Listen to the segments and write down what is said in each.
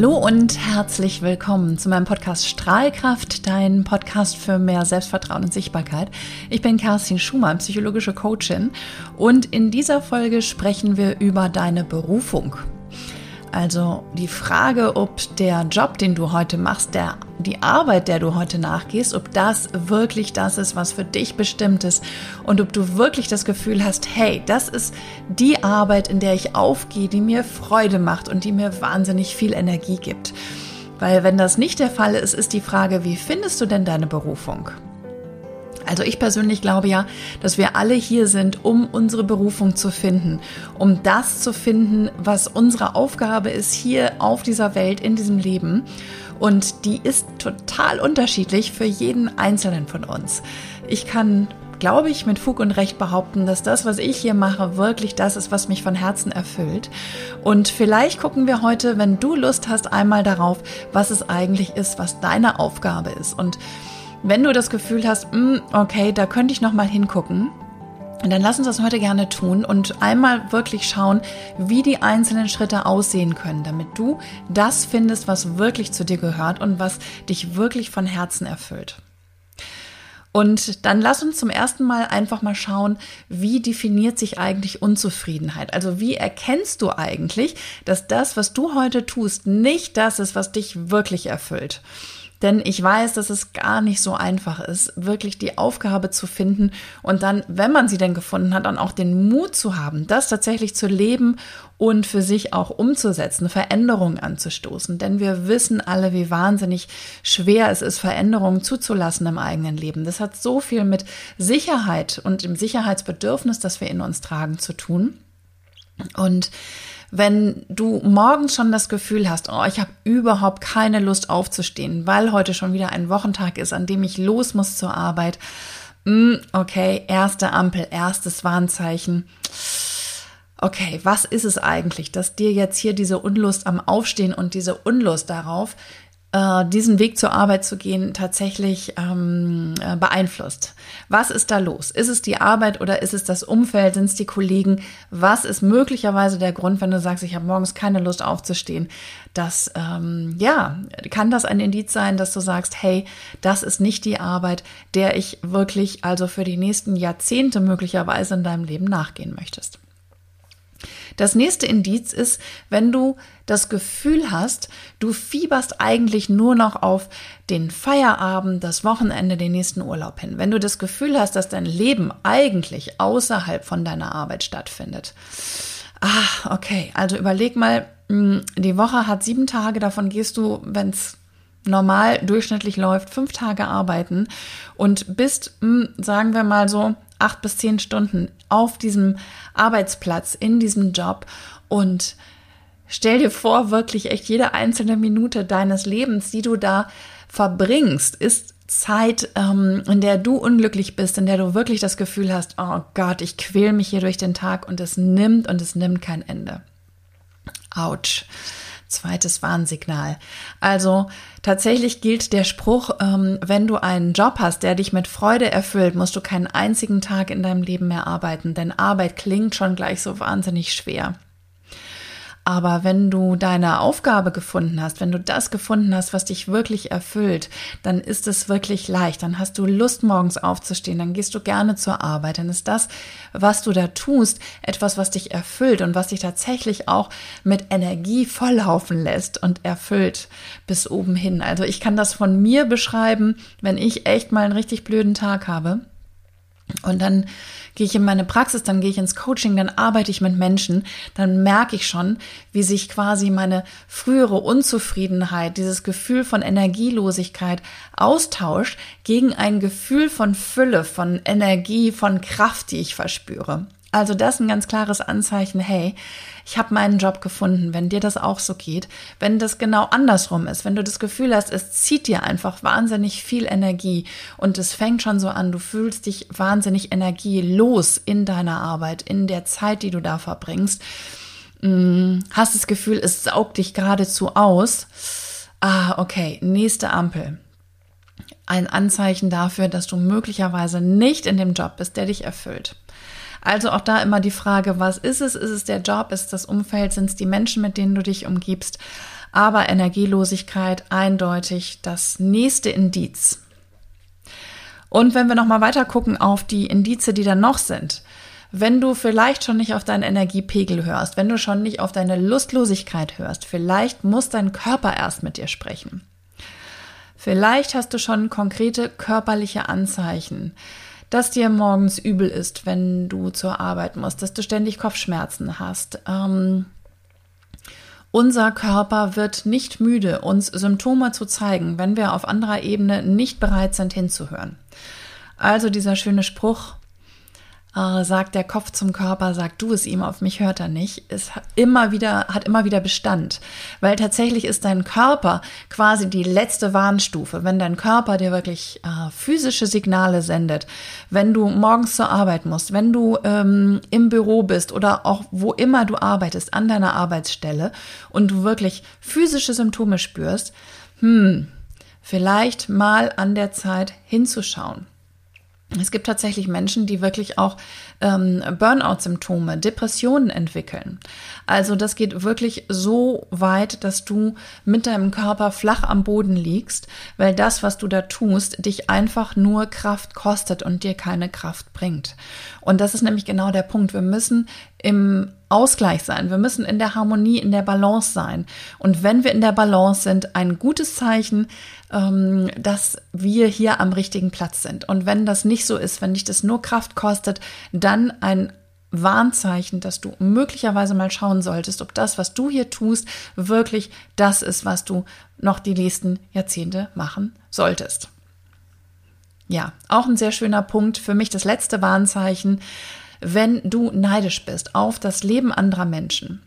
Hallo und herzlich willkommen zu meinem Podcast Strahlkraft, dein Podcast für mehr Selbstvertrauen und Sichtbarkeit. Ich bin Kerstin Schumann, psychologische Coachin und in dieser Folge sprechen wir über deine Berufung. Also die Frage, ob der Job, den du heute machst, der, die Arbeit, der du heute nachgehst, ob das wirklich das ist, was für dich bestimmt ist und ob du wirklich das Gefühl hast, hey, das ist die Arbeit, in der ich aufgehe, die mir Freude macht und die mir wahnsinnig viel Energie gibt. Weil wenn das nicht der Fall ist, ist die Frage, wie findest du denn deine Berufung? Also ich persönlich glaube ja, dass wir alle hier sind, um unsere Berufung zu finden, um das zu finden, was unsere Aufgabe ist hier auf dieser Welt, in diesem Leben. Und die ist total unterschiedlich für jeden Einzelnen von uns. Ich kann glaube ich, mit Fug und Recht behaupten, dass das, was ich hier mache, wirklich das ist, was mich von Herzen erfüllt. Und vielleicht gucken wir heute, wenn du Lust hast, einmal darauf, was es eigentlich ist, was deine Aufgabe ist. Und wenn du das Gefühl hast, mm, okay, da könnte ich noch mal hingucken, dann lass uns das heute gerne tun und einmal wirklich schauen, wie die einzelnen Schritte aussehen können, damit du das findest, was wirklich zu dir gehört und was dich wirklich von Herzen erfüllt. Und dann lass uns zum ersten Mal einfach mal schauen, wie definiert sich eigentlich Unzufriedenheit? Also wie erkennst du eigentlich, dass das, was du heute tust, nicht das ist, was dich wirklich erfüllt? Denn ich weiß, dass es gar nicht so einfach ist, wirklich die Aufgabe zu finden und dann, wenn man sie denn gefunden hat, dann auch den Mut zu haben, das tatsächlich zu leben und für sich auch umzusetzen, Veränderungen anzustoßen. Denn wir wissen alle, wie wahnsinnig schwer es ist, Veränderungen zuzulassen im eigenen Leben. Das hat so viel mit Sicherheit und dem Sicherheitsbedürfnis, das wir in uns tragen, zu tun. Und wenn du morgens schon das Gefühl hast, oh, ich habe überhaupt keine Lust aufzustehen, weil heute schon wieder ein Wochentag ist, an dem ich los muss zur Arbeit. Mm, okay, erste Ampel, erstes Warnzeichen. Okay, was ist es eigentlich, dass dir jetzt hier diese Unlust am Aufstehen und diese Unlust darauf äh, diesen Weg zur Arbeit zu gehen, tatsächlich ähm, äh, beeinflusst. Was ist da los? Ist es die Arbeit oder ist es das Umfeld? Sind es die Kollegen? Was ist möglicherweise der Grund, wenn du sagst, ich habe morgens keine Lust aufzustehen? Das, ähm, ja, kann das ein Indiz sein, dass du sagst, hey, das ist nicht die Arbeit, der ich wirklich also für die nächsten Jahrzehnte möglicherweise in deinem Leben nachgehen möchtest. Das nächste Indiz ist, wenn du das Gefühl hast, du fieberst eigentlich nur noch auf den Feierabend, das Wochenende, den nächsten Urlaub hin. Wenn du das Gefühl hast, dass dein Leben eigentlich außerhalb von deiner Arbeit stattfindet. Ah, okay. Also überleg mal, hm, die Woche hat sieben Tage, davon gehst du, wenn es normal durchschnittlich läuft, fünf Tage arbeiten und bist, hm, sagen wir mal so, acht bis zehn Stunden auf diesem Arbeitsplatz, in diesem Job und stell dir vor, wirklich echt jede einzelne Minute deines Lebens, die du da verbringst, ist Zeit, ähm, in der du unglücklich bist, in der du wirklich das Gefühl hast, oh Gott, ich quäl mich hier durch den Tag und es nimmt und es nimmt kein Ende. Autsch. Zweites Warnsignal. Also tatsächlich gilt der Spruch, ähm, wenn du einen Job hast, der dich mit Freude erfüllt, musst du keinen einzigen Tag in deinem Leben mehr arbeiten, denn Arbeit klingt schon gleich so wahnsinnig schwer. Aber wenn du deine Aufgabe gefunden hast, wenn du das gefunden hast, was dich wirklich erfüllt, dann ist es wirklich leicht. Dann hast du Lust, morgens aufzustehen. Dann gehst du gerne zur Arbeit. Dann ist das, was du da tust, etwas, was dich erfüllt und was dich tatsächlich auch mit Energie volllaufen lässt und erfüllt bis oben hin. Also ich kann das von mir beschreiben, wenn ich echt mal einen richtig blöden Tag habe und dann gehe ich in meine Praxis, dann gehe ich ins Coaching, dann arbeite ich mit Menschen, dann merke ich schon, wie sich quasi meine frühere Unzufriedenheit, dieses Gefühl von Energielosigkeit austauscht gegen ein Gefühl von Fülle, von Energie, von Kraft, die ich verspüre. Also das ist ein ganz klares Anzeichen, hey, ich habe meinen Job gefunden, wenn dir das auch so geht. Wenn das genau andersrum ist, wenn du das Gefühl hast, es zieht dir einfach wahnsinnig viel Energie und es fängt schon so an, du fühlst dich wahnsinnig energielos in deiner Arbeit, in der Zeit, die du da verbringst, mm, hast das Gefühl, es saugt dich geradezu aus. Ah, okay, nächste Ampel. Ein Anzeichen dafür, dass du möglicherweise nicht in dem Job bist, der dich erfüllt. Also auch da immer die Frage, was ist es? Ist es der Job? Ist es das Umfeld? Sind es die Menschen, mit denen du dich umgibst? Aber Energielosigkeit eindeutig das nächste Indiz. Und wenn wir nochmal weiter gucken auf die Indize, die dann noch sind, wenn du vielleicht schon nicht auf deinen Energiepegel hörst, wenn du schon nicht auf deine Lustlosigkeit hörst, vielleicht muss dein Körper erst mit dir sprechen. Vielleicht hast du schon konkrete körperliche Anzeichen, dass dir morgens übel ist, wenn du zur Arbeit musst, dass du ständig Kopfschmerzen hast. Ähm, unser Körper wird nicht müde, uns Symptome zu zeigen, wenn wir auf anderer Ebene nicht bereit sind hinzuhören. Also dieser schöne Spruch, äh, sagt der Kopf zum Körper, sagt du es ihm, auf mich hört er nicht, ist immer wieder, hat immer wieder Bestand. Weil tatsächlich ist dein Körper quasi die letzte Warnstufe. Wenn dein Körper dir wirklich äh, physische Signale sendet, wenn du morgens zur Arbeit musst, wenn du ähm, im Büro bist oder auch wo immer du arbeitest, an deiner Arbeitsstelle und du wirklich physische Symptome spürst, hm, vielleicht mal an der Zeit hinzuschauen. Es gibt tatsächlich Menschen, die wirklich auch ähm, Burnout-Symptome, Depressionen entwickeln. Also das geht wirklich so weit, dass du mit deinem Körper flach am Boden liegst, weil das, was du da tust, dich einfach nur Kraft kostet und dir keine Kraft bringt. Und das ist nämlich genau der Punkt. Wir müssen im Ausgleich sein. Wir müssen in der Harmonie, in der Balance sein. Und wenn wir in der Balance sind, ein gutes Zeichen, dass wir hier am richtigen Platz sind. Und wenn das nicht so ist, wenn dich das nur Kraft kostet, dann ein Warnzeichen, dass du möglicherweise mal schauen solltest, ob das, was du hier tust, wirklich das ist, was du noch die nächsten Jahrzehnte machen solltest. Ja, auch ein sehr schöner Punkt. Für mich das letzte Warnzeichen wenn du neidisch bist auf das Leben anderer Menschen,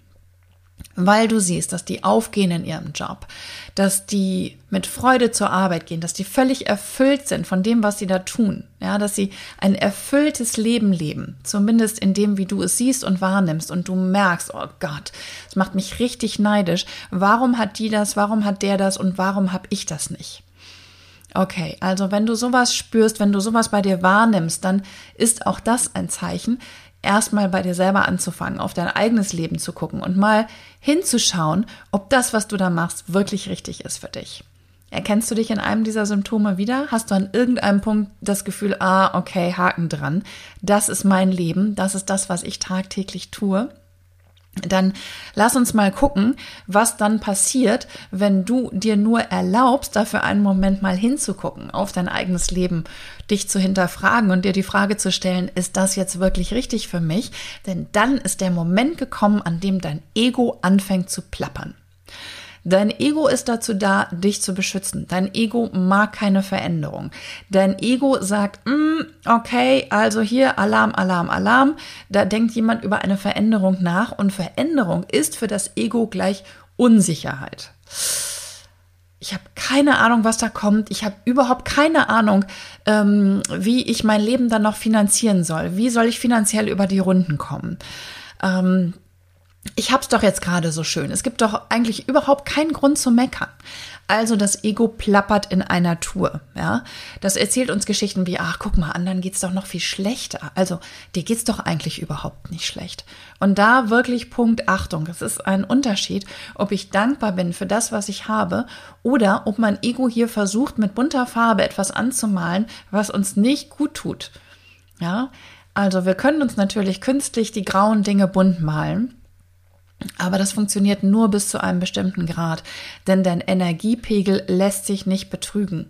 weil du siehst, dass die aufgehen in ihrem Job, dass die mit Freude zur Arbeit gehen, dass die völlig erfüllt sind von dem, was sie da tun, ja, dass sie ein erfülltes Leben leben, zumindest in dem, wie du es siehst und wahrnimmst und du merkst, oh Gott, es macht mich richtig neidisch. Warum hat die das? Warum hat der das? Und warum habe ich das nicht? Okay, also wenn du sowas spürst, wenn du sowas bei dir wahrnimmst, dann ist auch das ein Zeichen, erstmal bei dir selber anzufangen, auf dein eigenes Leben zu gucken und mal hinzuschauen, ob das, was du da machst, wirklich richtig ist für dich. Erkennst du dich in einem dieser Symptome wieder? Hast du an irgendeinem Punkt das Gefühl, ah, okay, Haken dran, das ist mein Leben, das ist das, was ich tagtäglich tue? Dann lass uns mal gucken, was dann passiert, wenn du dir nur erlaubst, dafür einen Moment mal hinzugucken, auf dein eigenes Leben, dich zu hinterfragen und dir die Frage zu stellen, ist das jetzt wirklich richtig für mich? Denn dann ist der Moment gekommen, an dem dein Ego anfängt zu plappern. Dein Ego ist dazu da, dich zu beschützen. Dein Ego mag keine Veränderung. Dein Ego sagt, mm, okay, also hier Alarm, Alarm, Alarm. Da denkt jemand über eine Veränderung nach und Veränderung ist für das Ego gleich Unsicherheit. Ich habe keine Ahnung, was da kommt. Ich habe überhaupt keine Ahnung, ähm, wie ich mein Leben dann noch finanzieren soll. Wie soll ich finanziell über die Runden kommen? Ähm, ich hab's doch jetzt gerade so schön. Es gibt doch eigentlich überhaupt keinen Grund zu meckern. Also das Ego plappert in einer Tour, ja. Das erzählt uns Geschichten wie, ach, guck mal, anderen geht's doch noch viel schlechter. Also, dir geht's doch eigentlich überhaupt nicht schlecht. Und da wirklich Punkt Achtung. Es ist ein Unterschied, ob ich dankbar bin für das, was ich habe oder ob mein Ego hier versucht, mit bunter Farbe etwas anzumalen, was uns nicht gut tut. Ja. Also, wir können uns natürlich künstlich die grauen Dinge bunt malen. Aber das funktioniert nur bis zu einem bestimmten Grad, denn dein Energiepegel lässt sich nicht betrügen.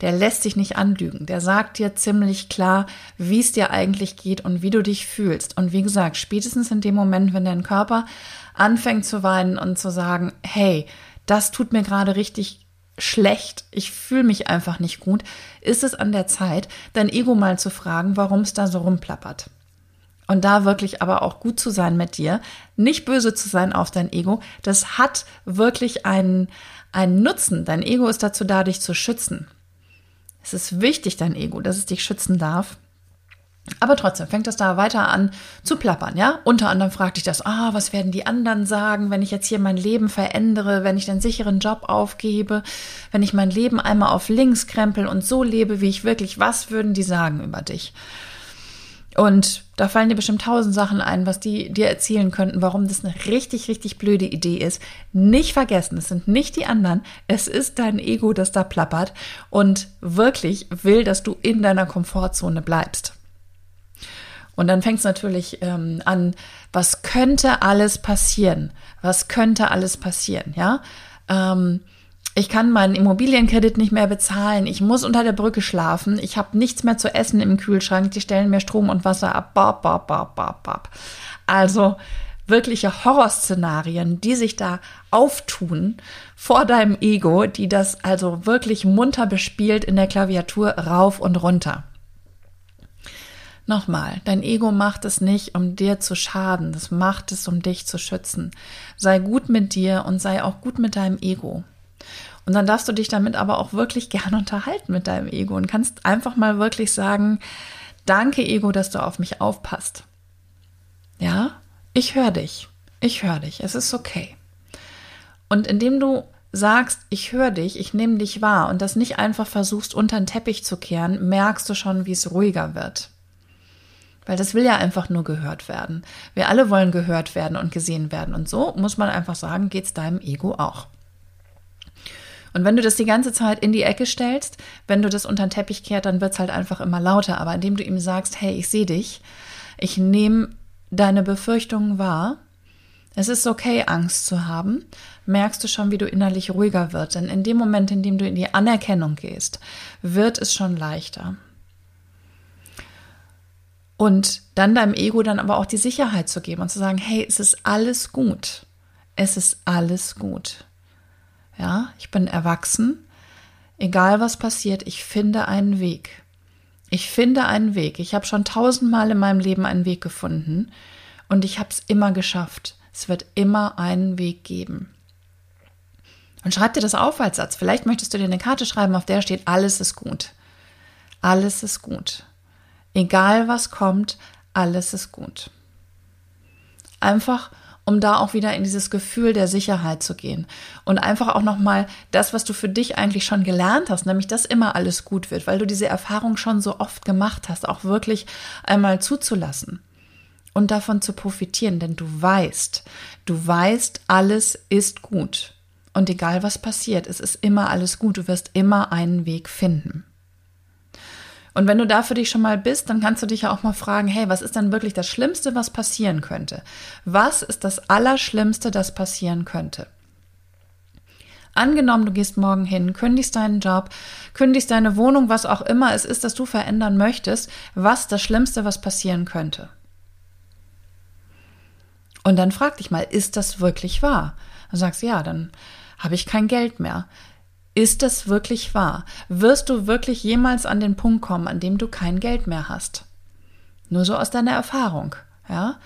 Der lässt sich nicht anlügen. Der sagt dir ziemlich klar, wie es dir eigentlich geht und wie du dich fühlst. Und wie gesagt, spätestens in dem Moment, wenn dein Körper anfängt zu weinen und zu sagen, hey, das tut mir gerade richtig schlecht, ich fühle mich einfach nicht gut, ist es an der Zeit, dein Ego mal zu fragen, warum es da so rumplappert. Und da wirklich aber auch gut zu sein mit dir, nicht böse zu sein auf dein Ego, das hat wirklich einen, einen Nutzen. Dein Ego ist dazu da, dich zu schützen. Es ist wichtig, dein Ego, dass es dich schützen darf. Aber trotzdem fängt es da weiter an zu plappern, ja? Unter anderem fragt dich das, ah, was werden die anderen sagen, wenn ich jetzt hier mein Leben verändere, wenn ich den sicheren Job aufgebe, wenn ich mein Leben einmal auf links krempel und so lebe, wie ich wirklich, was würden die sagen über dich? Und da fallen dir bestimmt tausend Sachen ein, was die dir erzählen könnten, warum das eine richtig, richtig blöde Idee ist. Nicht vergessen, es sind nicht die anderen, es ist dein Ego, das da plappert und wirklich will, dass du in deiner Komfortzone bleibst. Und dann fängt es natürlich ähm, an, was könnte alles passieren? Was könnte alles passieren? Ja, ähm, ich kann meinen Immobilienkredit nicht mehr bezahlen, ich muss unter der Brücke schlafen, ich habe nichts mehr zu essen im Kühlschrank, die stellen mir Strom und Wasser ab. Bop, bop, bop, bop, bop. Also wirkliche Horrorszenarien, die sich da auftun vor deinem Ego, die das also wirklich munter bespielt in der Klaviatur rauf und runter. Nochmal, dein Ego macht es nicht, um dir zu schaden, das macht es, um dich zu schützen. Sei gut mit dir und sei auch gut mit deinem Ego. Und dann darfst du dich damit aber auch wirklich gerne unterhalten mit deinem Ego und kannst einfach mal wirklich sagen, danke Ego, dass du auf mich aufpasst. Ja, ich höre dich. Ich höre dich. Es ist okay. Und indem du sagst, ich höre dich, ich nehme dich wahr und das nicht einfach versuchst unter den Teppich zu kehren, merkst du schon, wie es ruhiger wird. Weil das will ja einfach nur gehört werden. Wir alle wollen gehört werden und gesehen werden. Und so muss man einfach sagen, geht es deinem Ego auch. Und wenn du das die ganze Zeit in die Ecke stellst, wenn du das unter den Teppich kehrt, dann wird es halt einfach immer lauter. Aber indem du ihm sagst, hey, ich sehe dich, ich nehme deine Befürchtungen wahr, es ist okay, Angst zu haben, merkst du schon, wie du innerlich ruhiger wird. Denn in dem Moment, in dem du in die Anerkennung gehst, wird es schon leichter. Und dann deinem Ego dann aber auch die Sicherheit zu geben und zu sagen, hey, es ist alles gut. Es ist alles gut. Ja, ich bin erwachsen. Egal was passiert, ich finde einen Weg. Ich finde einen Weg. Ich habe schon tausendmal in meinem Leben einen Weg gefunden und ich habe es immer geschafft. Es wird immer einen Weg geben. Und schreib dir das auf als Satz. Vielleicht möchtest du dir eine Karte schreiben, auf der steht, alles ist gut. Alles ist gut. Egal was kommt, alles ist gut. Einfach um da auch wieder in dieses Gefühl der Sicherheit zu gehen. Und einfach auch noch mal das, was du für dich eigentlich schon gelernt hast, nämlich dass immer alles gut wird, weil du diese Erfahrung schon so oft gemacht hast, auch wirklich einmal zuzulassen und davon zu profitieren, denn du weißt, du weißt, alles ist gut. Und egal was passiert, es ist immer alles gut, du wirst immer einen Weg finden. Und wenn du da für dich schon mal bist, dann kannst du dich ja auch mal fragen, hey, was ist denn wirklich das Schlimmste, was passieren könnte? Was ist das Allerschlimmste, das passieren könnte? Angenommen, du gehst morgen hin, kündigst deinen Job, kündigst deine Wohnung, was auch immer es ist, das du verändern möchtest, was das Schlimmste, was passieren könnte. Und dann frag dich mal, ist das wirklich wahr? Dann sagst du, ja, dann habe ich kein Geld mehr. Ist das wirklich wahr? Wirst du wirklich jemals an den Punkt kommen, an dem du kein Geld mehr hast? Nur so aus deiner Erfahrung, ja?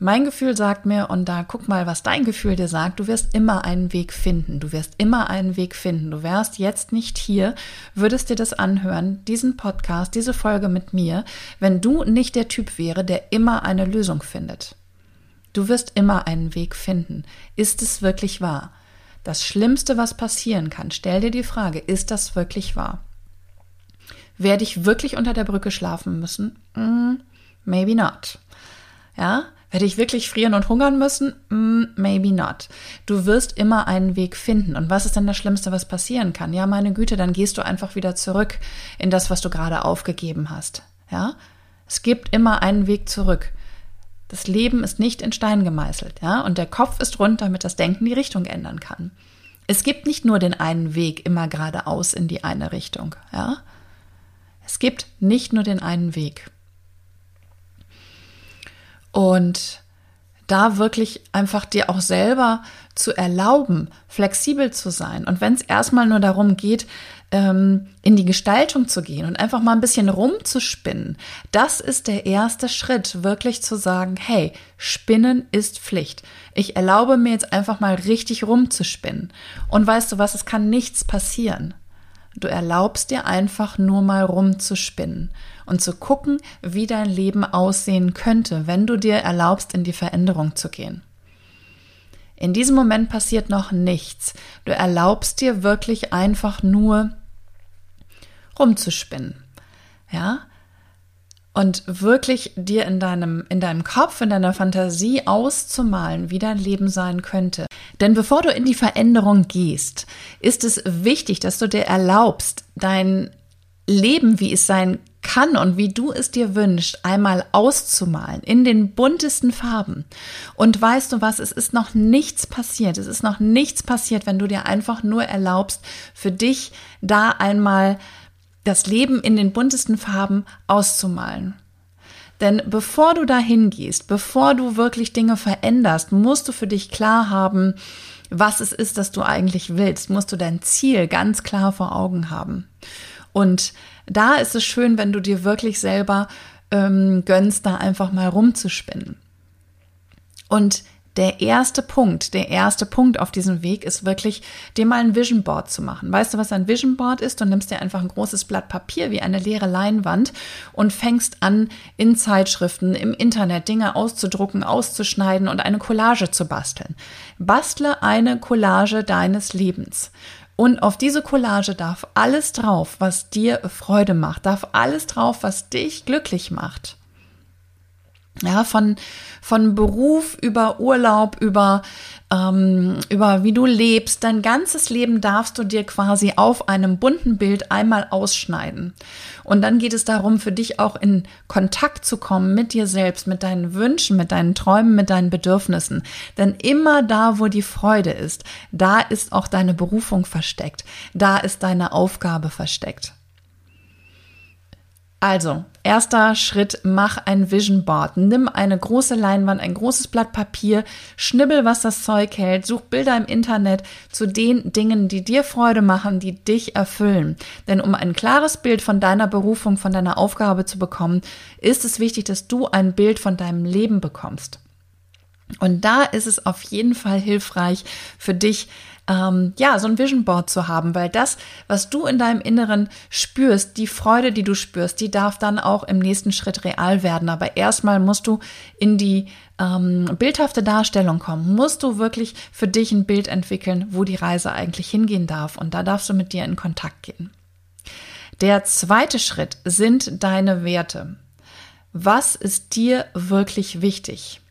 Mein Gefühl sagt mir, und da guck mal, was dein Gefühl dir sagt, du wirst immer einen Weg finden. Du wirst immer einen Weg finden. Du wärst jetzt nicht hier, würdest dir das anhören, diesen Podcast, diese Folge mit mir, wenn du nicht der Typ wäre, der immer eine Lösung findet. Du wirst immer einen Weg finden. Ist es wirklich wahr? Das Schlimmste, was passieren kann, stell dir die Frage, ist das wirklich wahr? Werde ich wirklich unter der Brücke schlafen müssen? Mm, maybe not. Ja? Werde ich wirklich frieren und hungern müssen? Mm, maybe not. Du wirst immer einen Weg finden. Und was ist denn das Schlimmste, was passieren kann? Ja, meine Güte, dann gehst du einfach wieder zurück in das, was du gerade aufgegeben hast. Ja? Es gibt immer einen Weg zurück. Das Leben ist nicht in Stein gemeißelt, ja, und der Kopf ist rund, damit das Denken die Richtung ändern kann. Es gibt nicht nur den einen Weg immer geradeaus in die eine Richtung, ja. Es gibt nicht nur den einen Weg. Und da wirklich einfach dir auch selber zu erlauben, flexibel zu sein. Und wenn es erstmal nur darum geht, ähm, in die Gestaltung zu gehen und einfach mal ein bisschen rumzuspinnen, das ist der erste Schritt, wirklich zu sagen, hey, Spinnen ist Pflicht. Ich erlaube mir jetzt einfach mal richtig rumzuspinnen. Und weißt du was, es kann nichts passieren. Du erlaubst dir einfach nur mal rumzuspinnen und zu gucken, wie dein Leben aussehen könnte, wenn du dir erlaubst, in die Veränderung zu gehen. In diesem Moment passiert noch nichts. Du erlaubst dir wirklich einfach nur rumzuspinnen. Ja? und wirklich dir in deinem, in deinem Kopf, in deiner Fantasie auszumalen, wie dein Leben sein könnte. Denn bevor du in die Veränderung gehst, ist es wichtig, dass du dir erlaubst, dein Leben, wie es sein kann und wie du es dir wünschst, einmal auszumalen in den buntesten Farben. Und weißt du was, es ist noch nichts passiert. Es ist noch nichts passiert, wenn du dir einfach nur erlaubst, für dich da einmal das Leben in den buntesten Farben auszumalen. Denn bevor du dahin gehst, bevor du wirklich Dinge veränderst, musst du für dich klar haben, was es ist, das du eigentlich willst. Musst du dein Ziel ganz klar vor Augen haben. Und da ist es schön, wenn du dir wirklich selber ähm, gönnst, da einfach mal rumzuspinnen. Und der erste Punkt, der erste Punkt auf diesem Weg ist wirklich, dir mal ein Vision Board zu machen. Weißt du, was ein Vision Board ist? Du nimmst dir einfach ein großes Blatt Papier wie eine leere Leinwand und fängst an, in Zeitschriften, im Internet Dinge auszudrucken, auszuschneiden und eine Collage zu basteln. Bastle eine Collage deines Lebens. Und auf diese Collage darf alles drauf, was dir Freude macht, darf alles drauf, was dich glücklich macht. Ja, von, von Beruf über Urlaub, über, ähm, über wie du lebst, dein ganzes Leben darfst du dir quasi auf einem bunten Bild einmal ausschneiden. Und dann geht es darum, für dich auch in Kontakt zu kommen mit dir selbst, mit deinen Wünschen, mit deinen Träumen, mit deinen Bedürfnissen. Denn immer da, wo die Freude ist, da ist auch deine Berufung versteckt. Da ist deine Aufgabe versteckt. Also, erster Schritt, mach ein Vision Board. Nimm eine große Leinwand, ein großes Blatt Papier, schnibbel, was das Zeug hält, such Bilder im Internet zu den Dingen, die dir Freude machen, die dich erfüllen. Denn um ein klares Bild von deiner Berufung, von deiner Aufgabe zu bekommen, ist es wichtig, dass du ein Bild von deinem Leben bekommst. Und da ist es auf jeden Fall hilfreich für dich, ähm, ja, so ein Vision Board zu haben, weil das, was du in deinem Inneren spürst, die Freude, die du spürst, die darf dann auch im nächsten Schritt real werden. Aber erstmal musst du in die ähm, bildhafte Darstellung kommen, musst du wirklich für dich ein Bild entwickeln, wo die Reise eigentlich hingehen darf. Und da darfst du mit dir in Kontakt gehen. Der zweite Schritt sind deine Werte. Was ist dir wirklich wichtig?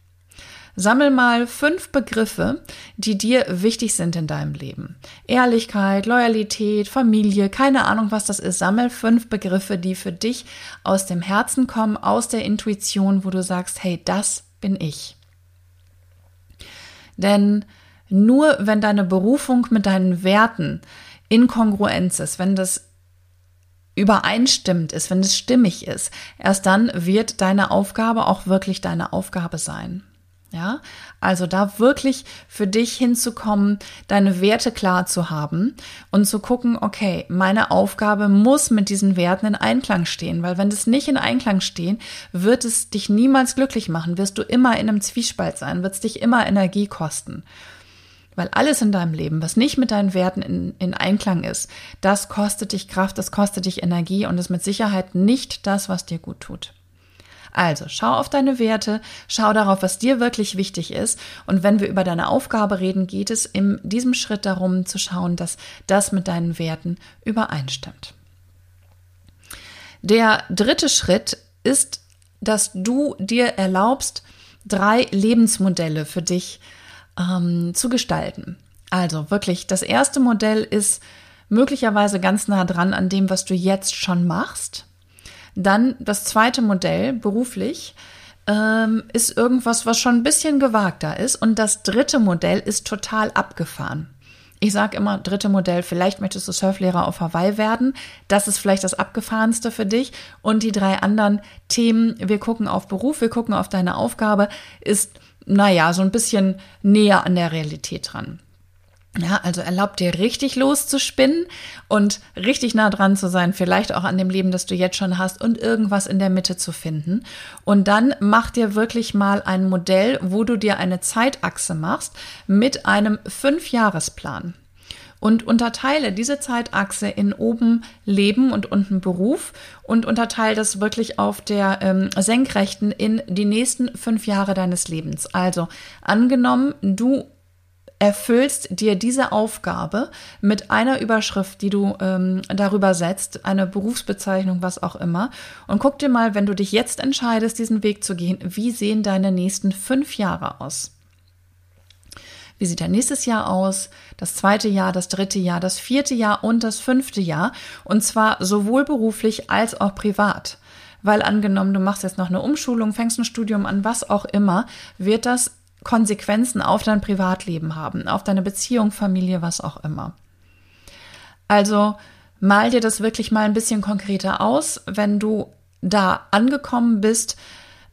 Sammel mal fünf Begriffe, die dir wichtig sind in deinem Leben. Ehrlichkeit, Loyalität, Familie, keine Ahnung, was das ist. Sammel fünf Begriffe, die für dich aus dem Herzen kommen, aus der Intuition, wo du sagst, hey, das bin ich. Denn nur wenn deine Berufung mit deinen Werten in Kongruenz ist, wenn das übereinstimmt ist, wenn es stimmig ist, erst dann wird deine Aufgabe auch wirklich deine Aufgabe sein. Ja, also da wirklich für dich hinzukommen, deine Werte klar zu haben und zu gucken, okay, meine Aufgabe muss mit diesen Werten in Einklang stehen, weil wenn das nicht in Einklang stehen, wird es dich niemals glücklich machen, wirst du immer in einem Zwiespalt sein, wird es dich immer Energie kosten. Weil alles in deinem Leben, was nicht mit deinen Werten in, in Einklang ist, das kostet dich Kraft, das kostet dich Energie und ist mit Sicherheit nicht das, was dir gut tut. Also schau auf deine Werte, schau darauf, was dir wirklich wichtig ist. Und wenn wir über deine Aufgabe reden, geht es in diesem Schritt darum zu schauen, dass das mit deinen Werten übereinstimmt. Der dritte Schritt ist, dass du dir erlaubst, drei Lebensmodelle für dich ähm, zu gestalten. Also wirklich, das erste Modell ist möglicherweise ganz nah dran an dem, was du jetzt schon machst. Dann das zweite Modell, beruflich, ähm, ist irgendwas, was schon ein bisschen gewagter ist. Und das dritte Modell ist total abgefahren. Ich sage immer, dritte Modell, vielleicht möchtest du Surflehrer auf Hawaii werden. Das ist vielleicht das abgefahrenste für dich. Und die drei anderen Themen, wir gucken auf Beruf, wir gucken auf deine Aufgabe, ist, naja, so ein bisschen näher an der Realität dran. Ja, also erlaubt dir richtig loszuspinnen und richtig nah dran zu sein, vielleicht auch an dem Leben, das du jetzt schon hast und irgendwas in der Mitte zu finden. Und dann mach dir wirklich mal ein Modell, wo du dir eine Zeitachse machst mit einem Fünfjahresplan. Und unterteile diese Zeitachse in oben Leben und unten Beruf und unterteile das wirklich auf der ähm, Senkrechten in die nächsten fünf Jahre deines Lebens. Also angenommen, du erfüllst dir diese Aufgabe mit einer Überschrift, die du ähm, darüber setzt, eine Berufsbezeichnung, was auch immer. Und guck dir mal, wenn du dich jetzt entscheidest, diesen Weg zu gehen, wie sehen deine nächsten fünf Jahre aus? Wie sieht dein nächstes Jahr aus? Das zweite Jahr, das dritte Jahr, das vierte Jahr und das fünfte Jahr. Und zwar sowohl beruflich als auch privat. Weil angenommen, du machst jetzt noch eine Umschulung, fängst ein Studium an, was auch immer, wird das Konsequenzen auf dein Privatleben haben, auf deine Beziehung, Familie, was auch immer. Also mal dir das wirklich mal ein bisschen konkreter aus, wenn du da angekommen bist.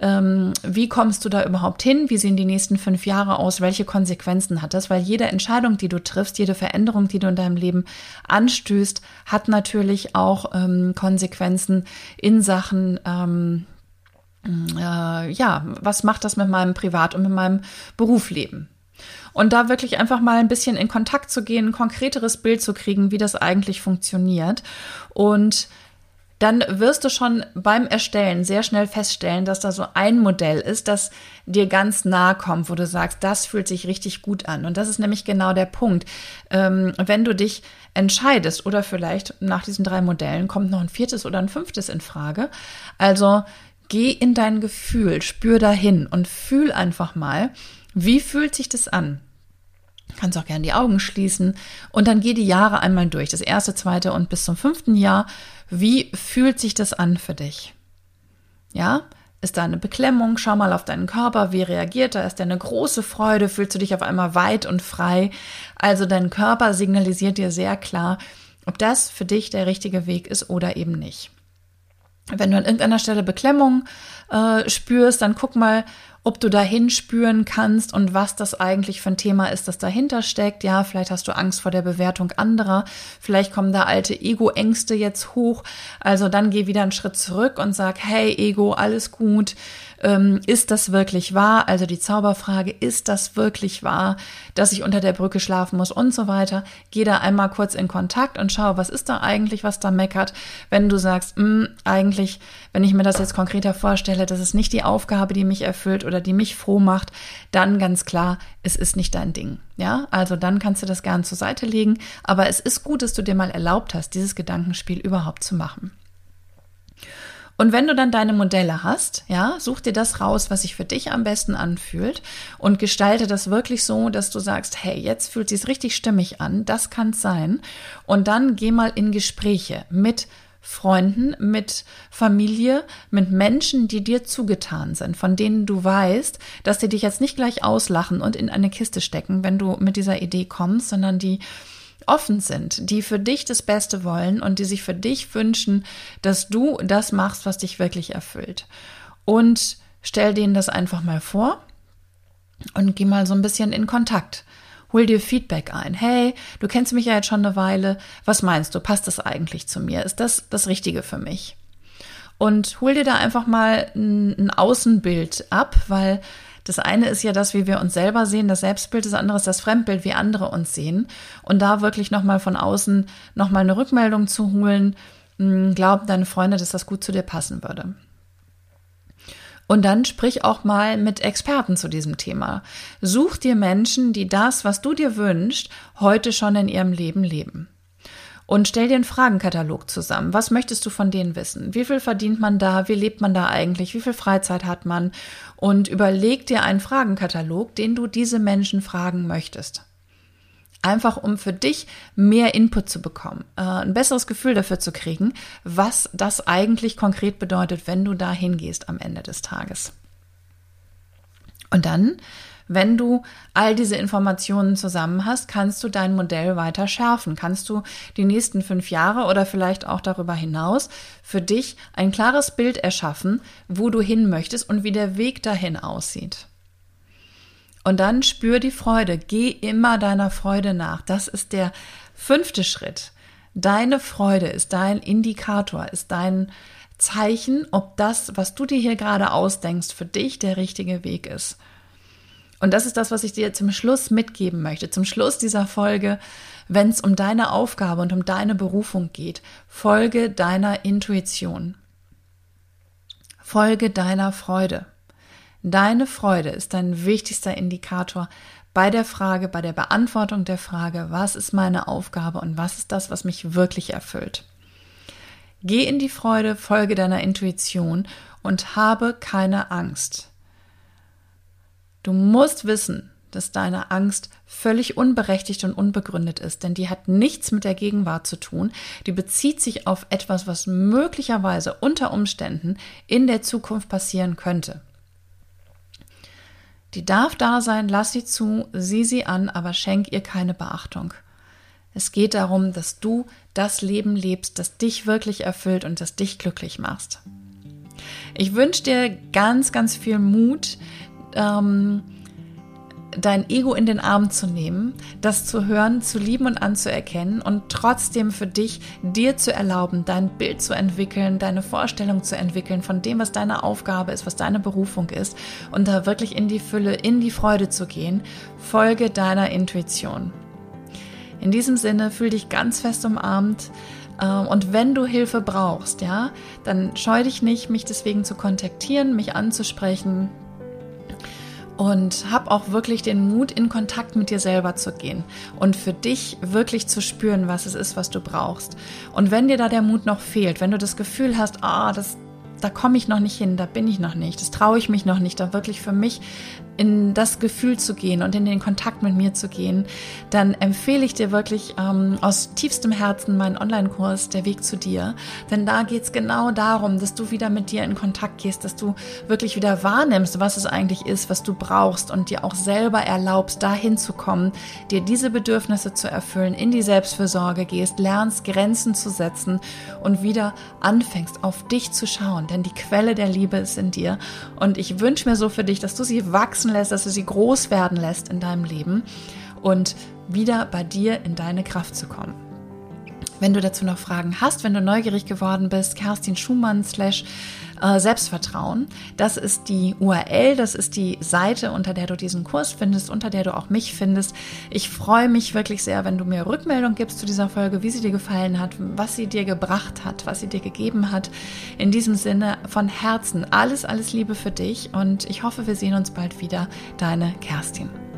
Ähm, wie kommst du da überhaupt hin? Wie sehen die nächsten fünf Jahre aus? Welche Konsequenzen hat das? Weil jede Entscheidung, die du triffst, jede Veränderung, die du in deinem Leben anstößt, hat natürlich auch ähm, Konsequenzen in Sachen ähm, äh, ja, was macht das mit meinem Privat- und mit meinem Berufsleben? Und da wirklich einfach mal ein bisschen in Kontakt zu gehen, ein konkreteres Bild zu kriegen, wie das eigentlich funktioniert. Und dann wirst du schon beim Erstellen sehr schnell feststellen, dass da so ein Modell ist, das dir ganz nahe kommt, wo du sagst, das fühlt sich richtig gut an. Und das ist nämlich genau der Punkt. Ähm, wenn du dich entscheidest oder vielleicht nach diesen drei Modellen kommt noch ein viertes oder ein fünftes in Frage. Also Geh in dein Gefühl, spür dahin und fühl einfach mal, wie fühlt sich das an? Kannst auch gerne die Augen schließen und dann geh die Jahre einmal durch, das erste, zweite und bis zum fünften Jahr. Wie fühlt sich das an für dich? Ja, ist da eine Beklemmung? Schau mal auf deinen Körper, wie reagiert er? Ist da eine große Freude? Fühlst du dich auf einmal weit und frei? Also dein Körper signalisiert dir sehr klar, ob das für dich der richtige Weg ist oder eben nicht. Wenn du an irgendeiner Stelle Beklemmung äh, spürst, dann guck mal, ob du dahin spüren kannst und was das eigentlich für ein Thema ist, das dahinter steckt. Ja, vielleicht hast du Angst vor der Bewertung anderer, vielleicht kommen da alte Ego-Ängste jetzt hoch. Also dann geh wieder einen Schritt zurück und sag, hey Ego, alles gut ähm, ist das wirklich wahr? Also die Zauberfrage, ist das wirklich wahr, dass ich unter der Brücke schlafen muss und so weiter. Geh da einmal kurz in Kontakt und schau, was ist da eigentlich, was da meckert. Wenn du sagst, mh, hm, eigentlich, wenn ich mir das jetzt konkreter vorstelle, das ist nicht die Aufgabe, die mich erfüllt oder die mich froh macht, dann ganz klar, es ist nicht dein Ding. Ja, also dann kannst du das gern zur Seite legen. Aber es ist gut, dass du dir mal erlaubt hast, dieses Gedankenspiel überhaupt zu machen. Und wenn du dann deine Modelle hast, ja, such dir das raus, was sich für dich am besten anfühlt und gestalte das wirklich so, dass du sagst, hey, jetzt fühlt sich's richtig stimmig an, das kann sein. Und dann geh mal in Gespräche mit Freunden, mit Familie, mit Menschen, die dir zugetan sind, von denen du weißt, dass die dich jetzt nicht gleich auslachen und in eine Kiste stecken, wenn du mit dieser Idee kommst, sondern die offen sind, die für dich das Beste wollen und die sich für dich wünschen, dass du das machst, was dich wirklich erfüllt. Und stell denen das einfach mal vor und geh mal so ein bisschen in Kontakt. Hol dir Feedback ein. Hey, du kennst mich ja jetzt schon eine Weile. Was meinst du? Passt das eigentlich zu mir? Ist das das Richtige für mich? Und hol dir da einfach mal ein, Außenbild ab, weil das eine ist ja das, wie wir uns selber sehen, das Selbstbild, das andere ist das Fremdbild, wie andere uns sehen. Und da wirklich nochmal von außen nochmal eine Rückmeldung zu holen, hm, glauben deine Freunde, dass das gut zu dir passen würde. Und dann sprich auch mal mit Experten zu diesem Thema. Such dir Menschen, die das, was du dir wünschst, heute schon in ihrem Leben leben und stell dir einen Fragenkatalog zusammen. Was möchtest du von denen wissen? Wie viel verdient man da? Wie lebt man da eigentlich? Wie viel Freizeit hat man? Und überleg dir einen Fragenkatalog, den du diese Menschen fragen möchtest. Einfach um für dich mehr Input zu bekommen, äh, ein besseres Gefühl dafür zu kriegen, was das eigentlich konkret bedeutet, wenn du da hingehst am Ende des Tages. Und dann wenn du all diese Informationen zusammen hast, kannst du dein Modell weiter schärfen. Kannst du die nächsten fünf Jahre oder vielleicht auch darüber hinaus für dich ein klares Bild erschaffen, wo du hin möchtest und wie der Weg dahin aussieht. Und dann spür die Freude. Geh immer deiner Freude nach. Das ist der fünfte Schritt. Deine Freude ist dein Indikator, ist dein Zeichen, ob das, was du dir hier gerade ausdenkst, für dich der richtige Weg ist. Und das ist das, was ich dir zum Schluss mitgeben möchte. Zum Schluss dieser Folge, wenn es um deine Aufgabe und um deine Berufung geht, folge deiner Intuition. Folge deiner Freude. Deine Freude ist dein wichtigster Indikator bei der Frage, bei der Beantwortung der Frage, was ist meine Aufgabe und was ist das, was mich wirklich erfüllt. Geh in die Freude, folge deiner Intuition und habe keine Angst. Du musst wissen, dass deine Angst völlig unberechtigt und unbegründet ist, denn die hat nichts mit der Gegenwart zu tun. Die bezieht sich auf etwas, was möglicherweise unter Umständen in der Zukunft passieren könnte. Die darf da sein, lass sie zu, sieh sie an, aber schenk ihr keine Beachtung. Es geht darum, dass du das Leben lebst, das dich wirklich erfüllt und das dich glücklich machst. Ich wünsche dir ganz, ganz viel Mut, ähm, dein Ego in den Arm zu nehmen, das zu hören, zu lieben und anzuerkennen und trotzdem für dich dir zu erlauben, dein Bild zu entwickeln, deine Vorstellung zu entwickeln von dem, was deine Aufgabe ist, was deine Berufung ist und da wirklich in die Fülle, in die Freude zu gehen. Folge deiner Intuition. In diesem Sinne, fühl dich ganz fest umarmt. Ähm, und wenn du Hilfe brauchst, ja, dann scheu dich nicht, mich deswegen zu kontaktieren, mich anzusprechen und hab auch wirklich den Mut, in Kontakt mit dir selber zu gehen und für dich wirklich zu spüren, was es ist, was du brauchst. Und wenn dir da der Mut noch fehlt, wenn du das Gefühl hast, ah, das, da komme ich noch nicht hin, da bin ich noch nicht, das traue ich mich noch nicht, da wirklich für mich in das Gefühl zu gehen und in den Kontakt mit mir zu gehen, dann empfehle ich dir wirklich ähm, aus tiefstem Herzen meinen Online-Kurs Der Weg zu dir. Denn da geht es genau darum, dass du wieder mit dir in Kontakt gehst, dass du wirklich wieder wahrnimmst, was es eigentlich ist, was du brauchst und dir auch selber erlaubst, dahin zu kommen, dir diese Bedürfnisse zu erfüllen, in die Selbstfürsorge gehst, lernst, Grenzen zu setzen und wieder anfängst, auf dich zu schauen. Denn die Quelle der Liebe ist in dir. Und ich wünsche mir so für dich, dass du sie wachsen lässt, dass du sie groß werden lässt in deinem Leben und wieder bei dir in deine Kraft zu kommen. Wenn du dazu noch Fragen hast, wenn du neugierig geworden bist, Kerstin Schumann slash äh, Selbstvertrauen. Das ist die URL, das ist die Seite, unter der du diesen Kurs findest, unter der du auch mich findest. Ich freue mich wirklich sehr, wenn du mir Rückmeldung gibst zu dieser Folge, wie sie dir gefallen hat, was sie dir gebracht hat, was sie dir gegeben hat. In diesem Sinne von Herzen alles, alles Liebe für dich und ich hoffe, wir sehen uns bald wieder. Deine Kerstin.